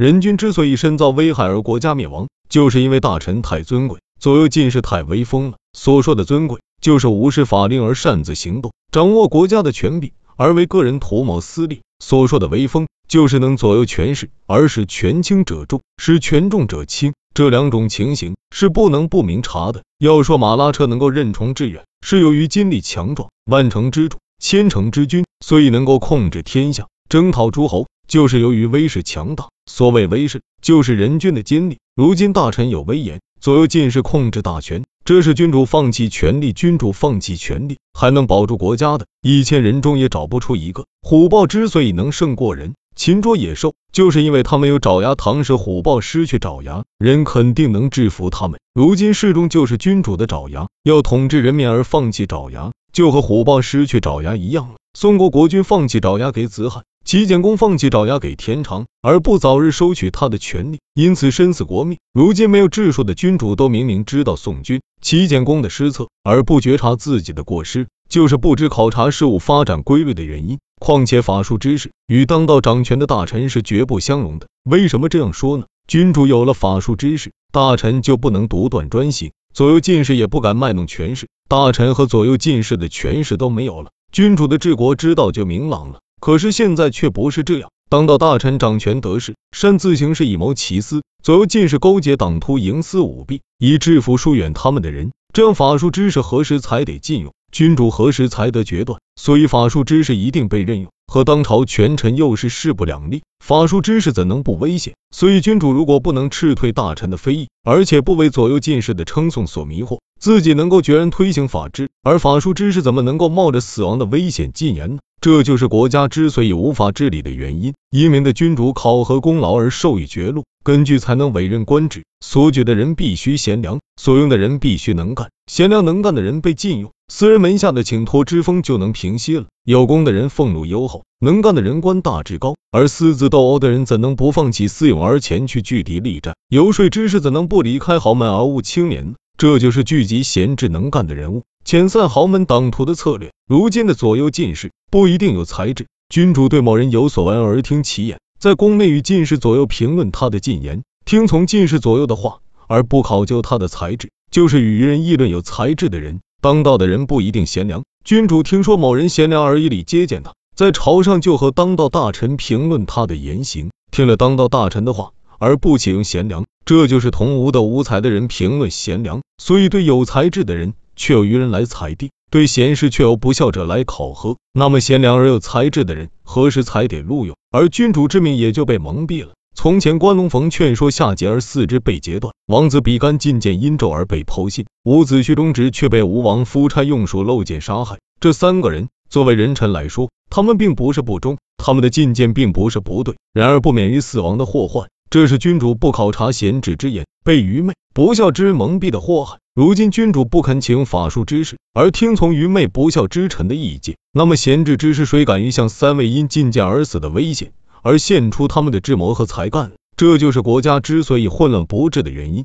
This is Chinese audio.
人君之所以身遭危害而国家灭亡，就是因为大臣太尊贵，左右进士太威风了。所说的尊贵，就是无视法令而擅自行动，掌握国家的权柄而为个人图谋私利；所说的威风，就是能左右权势而使权轻者重，使权重者轻。这两种情形是不能不明察的。要说马拉车能够任重致远，是由于精力强壮，万乘之主，千乘之君，所以能够控制天下，征讨诸侯，就是由于威势强大。所谓威势，就是人君的精力。如今大臣有威严，左右进士控制大权，这是君主放弃权力，君主放弃权力还能保住国家的。一千人中也找不出一个。虎豹之所以能胜过人。擒捉野兽，就是因为他们有爪牙。唐时虎豹失去爪牙，人肯定能制服他们。如今世中就是君主的爪牙，要统治人民而放弃爪牙，就和虎豹失去爪牙一样了。宋国国君放弃爪牙给子罕，齐简公放弃爪牙给田常，而不早日收取他的权利，因此身死国灭。如今没有治术的君主都明明知道宋军、齐简公的失策，而不觉察自己的过失，就是不知考察事物发展规律的原因。况且法术知识与当道掌权的大臣是绝不相容的。为什么这样说呢？君主有了法术知识，大臣就不能独断专行，左右进士也不敢卖弄权势，大臣和左右进士的权势都没有了，君主的治国之道就明朗了。可是现在却不是这样，当到大臣掌权得势，擅自行事，以谋其私；左右进士勾结党徒，营私舞弊，以制服疏远他们的人。这样法术知识何时才得禁用？君主何时才得决断？所以法术知识一定被任用，和当朝权臣又是势不两立。法术知识怎能不危险？所以君主如果不能斥退大臣的非议，而且不为左右进士的称颂所迷惑，自己能够决然推行法治，而法术知识怎么能够冒着死亡的危险进言呢？这就是国家之所以无法治理的原因。英明的君主考核功劳而授予爵禄，根据才能委任官职。所举的人必须贤良，所用的人必须能干。贤良能干的人被禁用。私人门下的请托之风就能平息了，有功的人俸禄优厚，能干的人官大职高，而私自斗殴的人怎能不放弃私勇而前去拒敌力战？游说之士怎能不离开豪门而务青年呢？这就是聚集贤智能干的人物，遣散豪门党徒的策略。如今的左右进士不一定有才智，君主对某人有所闻而听其言，在宫内与进士左右评论他的进言，听从进士左右的话，而不考究他的才智，就是与人议论有才智的人。当道的人不一定贤良，君主听说某人贤良而以礼接见他，在朝上就和当道大臣评论他的言行，听了当道大臣的话而不启用贤良，这就是同无德无才的人评论贤良。所以对有才智的人，却有愚人来裁定；对贤士，却有不孝者来考核。那么贤良而有才智的人，何时才得录用？而君主之命也就被蒙蔽了。从前关龙逢劝说夏桀而四肢被截断，王子比干进谏殷纣而被剖心，伍子胥忠直却被吴王夫差用鼠漏箭杀害。这三个人作为人臣来说，他们并不是不忠，他们的进谏并不是不对，然而不免于死亡的祸患。这是君主不考察贤智之言，被愚昧不孝之人蒙蔽的祸害。如今君主不肯请法术知识，而听从愚昧不孝之臣的意见，那么贤智之士谁敢于向三位因进谏而死的危险？而献出他们的智谋和才干，这就是国家之所以混乱不治的原因。